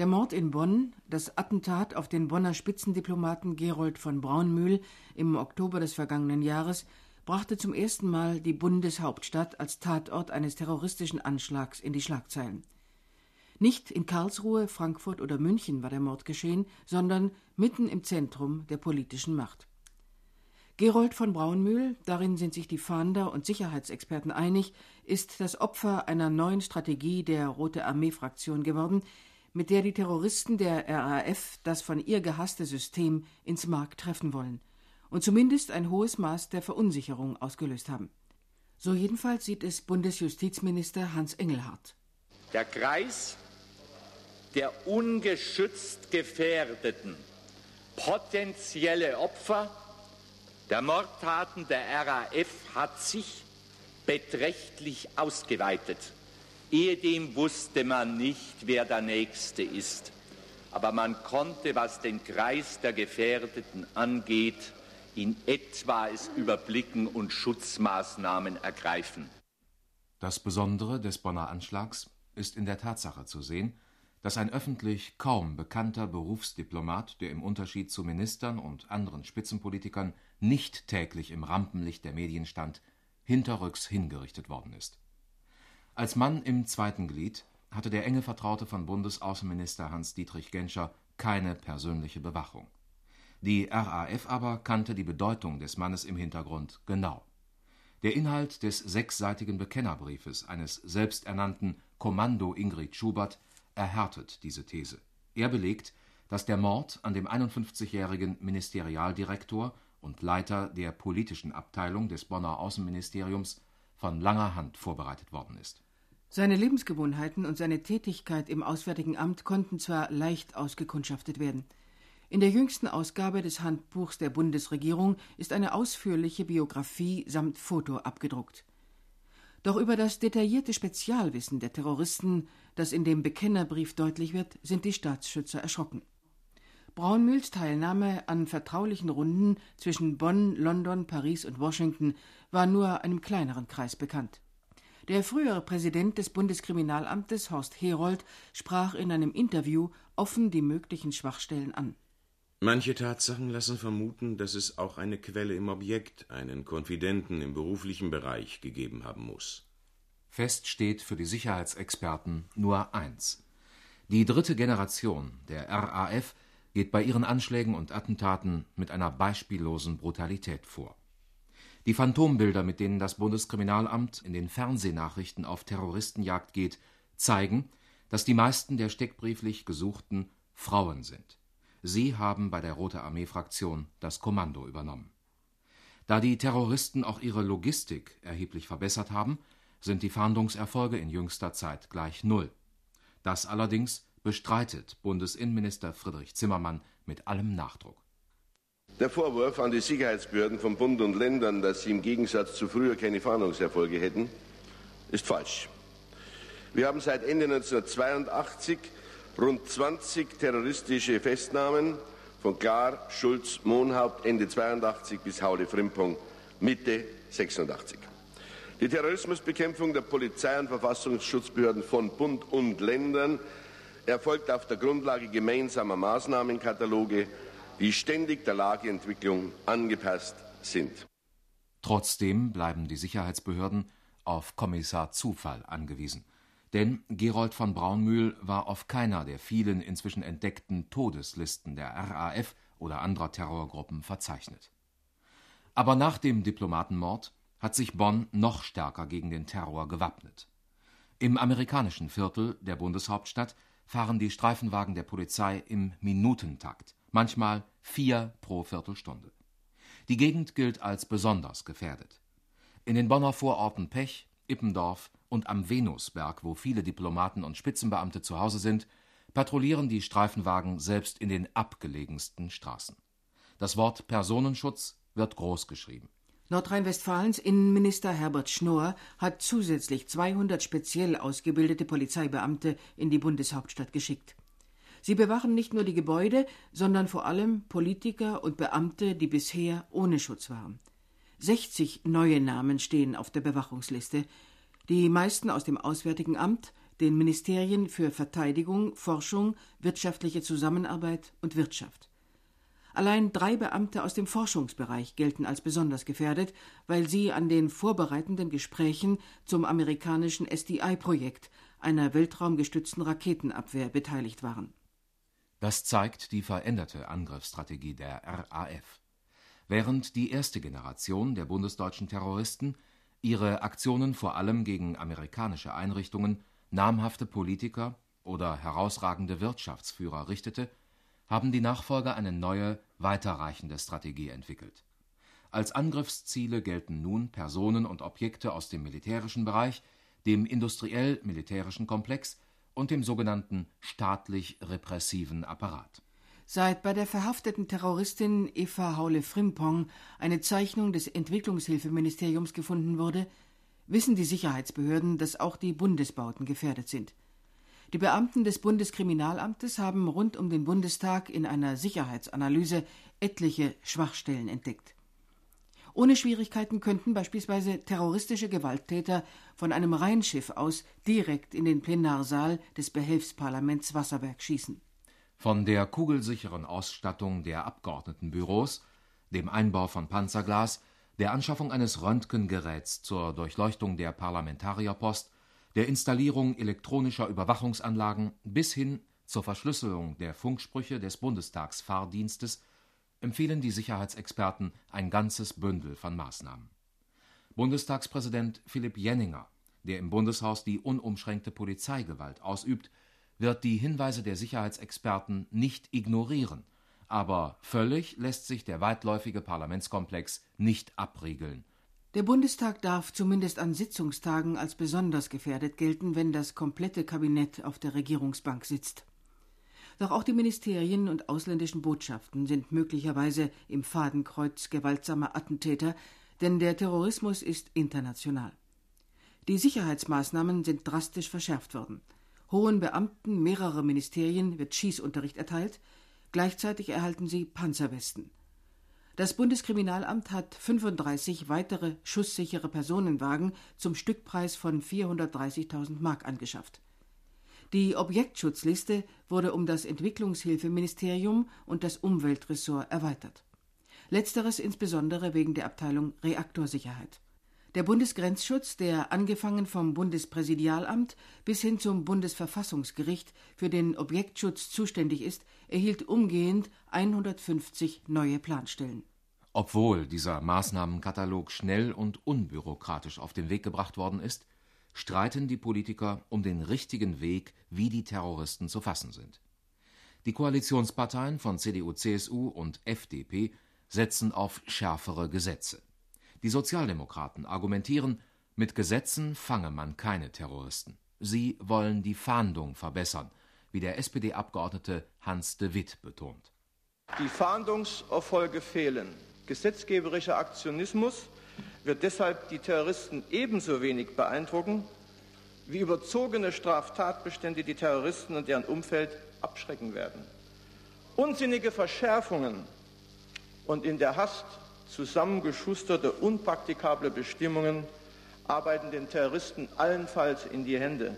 Der Mord in Bonn, das Attentat auf den Bonner Spitzendiplomaten Gerold von Braunmühl im Oktober des vergangenen Jahres brachte zum ersten Mal die Bundeshauptstadt als Tatort eines terroristischen Anschlags in die Schlagzeilen. Nicht in Karlsruhe, Frankfurt oder München war der Mord geschehen, sondern mitten im Zentrum der politischen Macht. Gerold von Braunmühl, darin sind sich die Fahnder und Sicherheitsexperten einig, ist das Opfer einer neuen Strategie der Rote Armee-Fraktion geworden, mit der die Terroristen der RAF das von ihr gehasste System ins Mark treffen wollen und zumindest ein hohes Maß der Verunsicherung ausgelöst haben. So jedenfalls sieht es Bundesjustizminister Hans Engelhardt. Der Kreis der ungeschützt gefährdeten potenzielle Opfer der Mordtaten der RAF hat sich beträchtlich ausgeweitet. Ehedem wusste man nicht, wer der Nächste ist. Aber man konnte, was den Kreis der Gefährdeten angeht, in etwa es überblicken und Schutzmaßnahmen ergreifen. Das Besondere des Bonner Anschlags ist in der Tatsache zu sehen, dass ein öffentlich kaum bekannter Berufsdiplomat, der im Unterschied zu Ministern und anderen Spitzenpolitikern nicht täglich im Rampenlicht der Medien stand, hinterrücks hingerichtet worden ist als Mann im zweiten Glied hatte der enge Vertraute von Bundesaußenminister Hans-Dietrich Genscher keine persönliche Bewachung. Die RAF aber kannte die Bedeutung des Mannes im Hintergrund genau. Der Inhalt des sechsseitigen Bekennerbriefes eines selbsternannten Kommando Ingrid Schubert erhärtet diese These. Er belegt, dass der Mord an dem 51-jährigen Ministerialdirektor und Leiter der politischen Abteilung des Bonner Außenministeriums von langer Hand vorbereitet worden ist. Seine Lebensgewohnheiten und seine Tätigkeit im Auswärtigen Amt konnten zwar leicht ausgekundschaftet werden. In der jüngsten Ausgabe des Handbuchs der Bundesregierung ist eine ausführliche Biografie samt Foto abgedruckt. Doch über das detaillierte Spezialwissen der Terroristen, das in dem Bekennerbrief deutlich wird, sind die Staatsschützer erschrocken. Braunmühls Teilnahme an vertraulichen Runden zwischen Bonn, London, Paris und Washington war nur einem kleineren Kreis bekannt. Der frühere Präsident des Bundeskriminalamtes, Horst Herold, sprach in einem Interview offen die möglichen Schwachstellen an. Manche Tatsachen lassen vermuten, dass es auch eine Quelle im Objekt, einen Konfidenten im beruflichen Bereich gegeben haben muss. Fest steht für die Sicherheitsexperten nur eins. Die dritte Generation der RAF geht bei ihren Anschlägen und Attentaten mit einer beispiellosen Brutalität vor. Die Phantombilder, mit denen das Bundeskriminalamt in den Fernsehnachrichten auf Terroristenjagd geht, zeigen, dass die meisten der steckbrieflich Gesuchten Frauen sind. Sie haben bei der Rote Armee Fraktion das Kommando übernommen. Da die Terroristen auch ihre Logistik erheblich verbessert haben, sind die Fahndungserfolge in jüngster Zeit gleich null. Das allerdings bestreitet Bundesinnenminister Friedrich Zimmermann mit allem Nachdruck. Der Vorwurf an die Sicherheitsbehörden von Bund und Ländern, dass sie im Gegensatz zu früher keine Fahndungserfolge hätten, ist falsch. Wir haben seit Ende 1982 rund 20 terroristische Festnahmen von Klar, Schulz, Mohnhaupt Ende 82 bis Haule Frimpong Mitte 86. Die Terrorismusbekämpfung der Polizei und Verfassungsschutzbehörden von Bund und Ländern erfolgt auf der Grundlage gemeinsamer Maßnahmenkataloge, die ständig der Lageentwicklung angepasst sind. Trotzdem bleiben die Sicherheitsbehörden auf Kommissar Zufall angewiesen. Denn Gerold von Braunmühl war auf keiner der vielen inzwischen entdeckten Todeslisten der RAF oder anderer Terrorgruppen verzeichnet. Aber nach dem Diplomatenmord hat sich Bonn noch stärker gegen den Terror gewappnet. Im amerikanischen Viertel der Bundeshauptstadt fahren die Streifenwagen der Polizei im Minutentakt, manchmal vier pro Viertelstunde. Die Gegend gilt als besonders gefährdet. In den Bonner Vororten Pech, Ippendorf und am Venusberg, wo viele Diplomaten und Spitzenbeamte zu Hause sind, patrouillieren die Streifenwagen selbst in den abgelegensten Straßen. Das Wort Personenschutz wird großgeschrieben. Nordrhein-Westfalens Innenminister Herbert Schnorr hat zusätzlich 200 speziell ausgebildete Polizeibeamte in die Bundeshauptstadt geschickt. Sie bewachen nicht nur die Gebäude, sondern vor allem Politiker und Beamte, die bisher ohne Schutz waren. 60 neue Namen stehen auf der Bewachungsliste, die meisten aus dem Auswärtigen Amt, den Ministerien für Verteidigung, Forschung, wirtschaftliche Zusammenarbeit und Wirtschaft. Allein drei Beamte aus dem Forschungsbereich gelten als besonders gefährdet, weil sie an den vorbereitenden Gesprächen zum amerikanischen SDI-Projekt, einer weltraumgestützten Raketenabwehr, beteiligt waren. Das zeigt die veränderte Angriffsstrategie der RAF. Während die erste Generation der bundesdeutschen Terroristen ihre Aktionen vor allem gegen amerikanische Einrichtungen, namhafte Politiker oder herausragende Wirtschaftsführer richtete, haben die Nachfolger eine neue, weiterreichende Strategie entwickelt. Als Angriffsziele gelten nun Personen und Objekte aus dem militärischen Bereich, dem industriell-militärischen Komplex und dem sogenannten staatlich-repressiven Apparat. Seit bei der verhafteten Terroristin Eva Haule-Frimpong eine Zeichnung des Entwicklungshilfeministeriums gefunden wurde, wissen die Sicherheitsbehörden, dass auch die Bundesbauten gefährdet sind. Die Beamten des Bundeskriminalamtes haben rund um den Bundestag in einer Sicherheitsanalyse etliche Schwachstellen entdeckt. Ohne Schwierigkeiten könnten beispielsweise terroristische Gewalttäter von einem Rheinschiff aus direkt in den Plenarsaal des Behelfsparlaments Wasserberg schießen. Von der kugelsicheren Ausstattung der Abgeordnetenbüros, dem Einbau von Panzerglas, der Anschaffung eines Röntgengeräts zur Durchleuchtung der Parlamentarierpost der Installierung elektronischer Überwachungsanlagen bis hin zur Verschlüsselung der Funksprüche des Bundestagsfahrdienstes empfehlen die Sicherheitsexperten ein ganzes Bündel von Maßnahmen. Bundestagspräsident Philipp Jenninger, der im Bundeshaus die unumschränkte Polizeigewalt ausübt, wird die Hinweise der Sicherheitsexperten nicht ignorieren, aber völlig lässt sich der weitläufige Parlamentskomplex nicht abriegeln der Bundestag darf zumindest an Sitzungstagen als besonders gefährdet gelten, wenn das komplette Kabinett auf der Regierungsbank sitzt. Doch auch die Ministerien und ausländischen Botschaften sind möglicherweise im Fadenkreuz gewaltsamer Attentäter, denn der Terrorismus ist international. Die Sicherheitsmaßnahmen sind drastisch verschärft worden. Hohen Beamten mehrerer Ministerien wird Schießunterricht erteilt, gleichzeitig erhalten sie Panzerwesten. Das Bundeskriminalamt hat 35 weitere schusssichere Personenwagen zum Stückpreis von 430.000 Mark angeschafft. Die Objektschutzliste wurde um das Entwicklungshilfeministerium und das Umweltressort erweitert. Letzteres insbesondere wegen der Abteilung Reaktorsicherheit. Der Bundesgrenzschutz, der angefangen vom Bundespräsidialamt bis hin zum Bundesverfassungsgericht für den Objektschutz zuständig ist, erhielt umgehend 150 neue Planstellen. Obwohl dieser Maßnahmenkatalog schnell und unbürokratisch auf den Weg gebracht worden ist, streiten die Politiker um den richtigen Weg, wie die Terroristen zu fassen sind. Die Koalitionsparteien von CDU, CSU und FDP setzen auf schärfere Gesetze. Die Sozialdemokraten argumentieren, mit Gesetzen fange man keine Terroristen. Sie wollen die Fahndung verbessern, wie der SPD-Abgeordnete Hans de Witt betont. Die Fahndungserfolge fehlen. Gesetzgeberischer Aktionismus wird deshalb die Terroristen ebenso wenig beeindrucken, wie überzogene Straftatbestände die Terroristen und deren Umfeld abschrecken werden. Unsinnige Verschärfungen und in der Hast zusammengeschusterte, unpraktikable Bestimmungen arbeiten den Terroristen allenfalls in die Hände.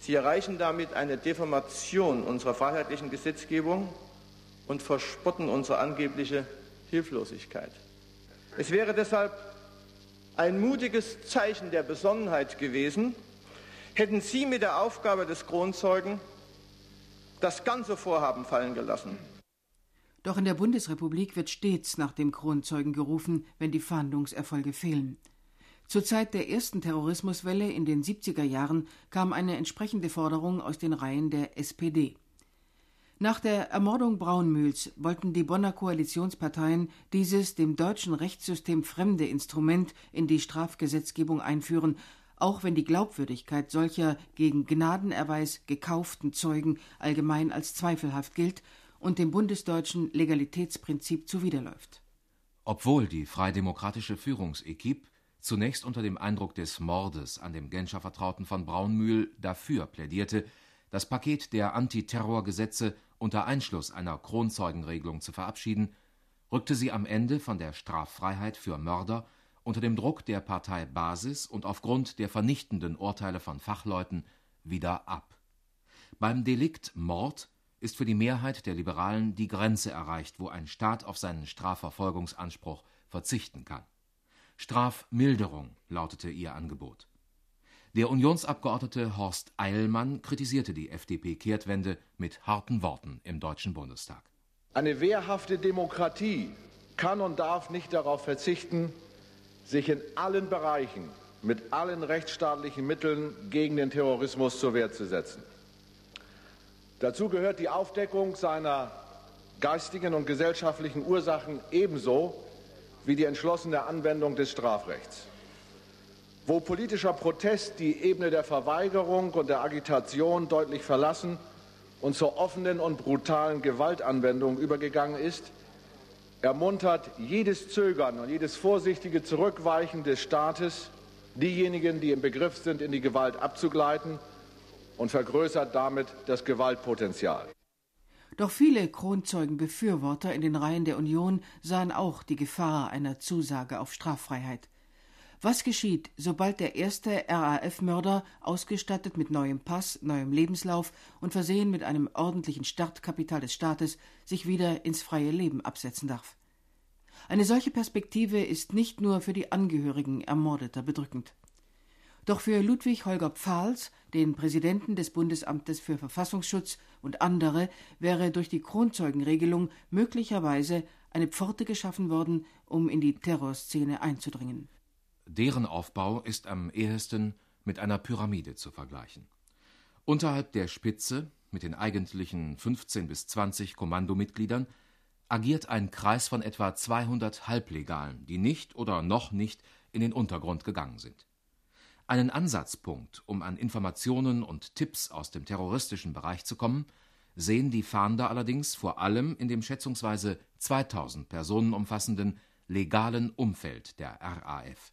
Sie erreichen damit eine Deformation unserer freiheitlichen Gesetzgebung und verspotten unsere angebliche Hilflosigkeit. Es wäre deshalb ein mutiges Zeichen der Besonnenheit gewesen, hätten Sie mit der Aufgabe des Kronzeugen das ganze Vorhaben fallen gelassen. Doch in der Bundesrepublik wird stets nach dem Kronzeugen gerufen, wenn die Fahndungserfolge fehlen. Zur Zeit der ersten Terrorismuswelle in den 70er Jahren kam eine entsprechende Forderung aus den Reihen der SPD. Nach der Ermordung Braunmühls wollten die Bonner Koalitionsparteien dieses dem deutschen Rechtssystem fremde Instrument in die Strafgesetzgebung einführen, auch wenn die Glaubwürdigkeit solcher gegen Gnadenerweis gekauften Zeugen allgemein als zweifelhaft gilt und dem bundesdeutschen Legalitätsprinzip zuwiderläuft. Obwohl die freidemokratische Führungsequipe zunächst unter dem Eindruck des Mordes an dem Genscher Vertrauten von Braunmühl dafür plädierte, das Paket der Antiterrorgesetze unter Einschluss einer Kronzeugenregelung zu verabschieden, rückte sie am Ende von der Straffreiheit für Mörder unter dem Druck der Partei Basis und aufgrund der vernichtenden Urteile von Fachleuten wieder ab. Beim Delikt Mord ist für die Mehrheit der Liberalen die Grenze erreicht, wo ein Staat auf seinen Strafverfolgungsanspruch verzichten kann. Strafmilderung lautete ihr Angebot. Der Unionsabgeordnete Horst Eilmann kritisierte die FDP-Kehrtwende mit harten Worten im Deutschen Bundestag. Eine wehrhafte Demokratie kann und darf nicht darauf verzichten, sich in allen Bereichen mit allen rechtsstaatlichen Mitteln gegen den Terrorismus zur Wehr zu setzen. Dazu gehört die Aufdeckung seiner geistigen und gesellschaftlichen Ursachen ebenso wie die entschlossene Anwendung des Strafrechts. Wo politischer Protest die Ebene der Verweigerung und der Agitation deutlich verlassen und zur offenen und brutalen Gewaltanwendung übergegangen ist, ermuntert jedes Zögern und jedes vorsichtige Zurückweichen des Staates diejenigen, die im Begriff sind, in die Gewalt abzugleiten und vergrößert damit das Gewaltpotenzial. Doch viele Kronzeugenbefürworter in den Reihen der Union sahen auch die Gefahr einer Zusage auf Straffreiheit. Was geschieht, sobald der erste RAF-Mörder, ausgestattet mit neuem Pass, neuem Lebenslauf und versehen mit einem ordentlichen Startkapital des Staates, sich wieder ins freie Leben absetzen darf? Eine solche Perspektive ist nicht nur für die Angehörigen Ermordeter bedrückend. Doch für Ludwig Holger Pfahls, den Präsidenten des Bundesamtes für Verfassungsschutz und andere, wäre durch die Kronzeugenregelung möglicherweise eine Pforte geschaffen worden, um in die Terrorszene einzudringen. Deren Aufbau ist am ehesten mit einer Pyramide zu vergleichen. Unterhalb der Spitze, mit den eigentlichen 15 bis 20 Kommandomitgliedern, agiert ein Kreis von etwa 200 Halblegalen, die nicht oder noch nicht in den Untergrund gegangen sind. Einen Ansatzpunkt, um an Informationen und Tipps aus dem terroristischen Bereich zu kommen, sehen die Fahnder allerdings vor allem in dem schätzungsweise 2000 Personen umfassenden legalen Umfeld der RAF.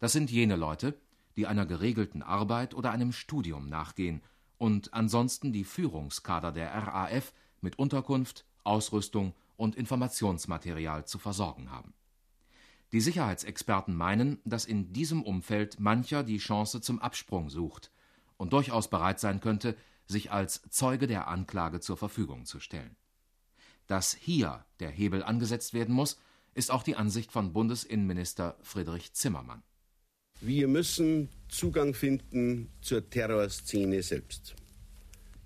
Das sind jene Leute, die einer geregelten Arbeit oder einem Studium nachgehen und ansonsten die Führungskader der RAF mit Unterkunft, Ausrüstung und Informationsmaterial zu versorgen haben. Die Sicherheitsexperten meinen, dass in diesem Umfeld mancher die Chance zum Absprung sucht und durchaus bereit sein könnte, sich als Zeuge der Anklage zur Verfügung zu stellen. Dass hier der Hebel angesetzt werden muss, ist auch die Ansicht von Bundesinnenminister Friedrich Zimmermann. Wir müssen Zugang finden zur Terrorszene selbst.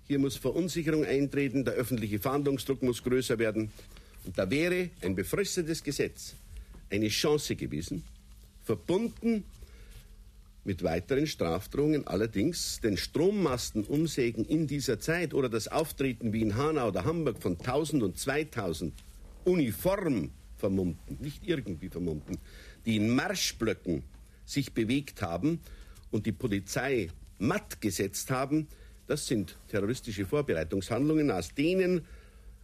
Hier muss Verunsicherung eintreten, der öffentliche Fahndungsdruck muss größer werden. Und da wäre ein befristetes Gesetz eine Chance gewesen, verbunden mit weiteren Strafdrohungen. Allerdings den Strommasten umsägen in dieser Zeit oder das Auftreten wie in Hanau oder Hamburg von 1000 und 2000 uniform vermummten, nicht irgendwie vermummten, die in Marschblöcken sich bewegt haben und die Polizei matt gesetzt haben, das sind terroristische Vorbereitungshandlungen. Aus denen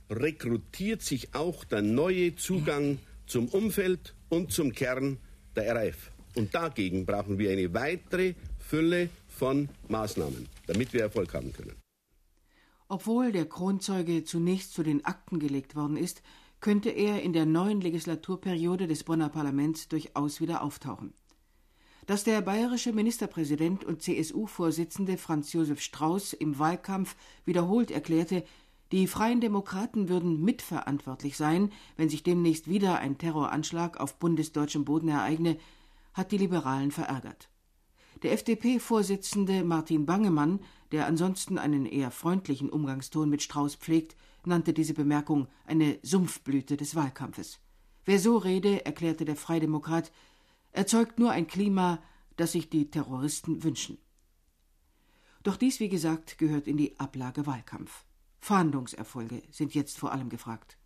rekrutiert sich auch der neue Zugang zum Umfeld und zum Kern der RAF. Und dagegen brauchen wir eine weitere Fülle von Maßnahmen, damit wir Erfolg haben können. Obwohl der Kronzeuge zunächst zu den Akten gelegt worden ist, könnte er in der neuen Legislaturperiode des Bonner Parlaments durchaus wieder auftauchen dass der bayerische Ministerpräsident und CSU-Vorsitzende Franz Josef Strauß im Wahlkampf wiederholt erklärte, die Freien Demokraten würden mitverantwortlich sein, wenn sich demnächst wieder ein Terroranschlag auf bundesdeutschem Boden ereigne, hat die Liberalen verärgert. Der FDP-Vorsitzende Martin Bangemann, der ansonsten einen eher freundlichen Umgangston mit Strauß pflegt, nannte diese Bemerkung eine Sumpfblüte des Wahlkampfes. Wer so rede, erklärte der Freidemokrat, erzeugt nur ein Klima, das sich die Terroristen wünschen. Doch dies, wie gesagt, gehört in die Ablage Wahlkampf. Fahndungserfolge sind jetzt vor allem gefragt.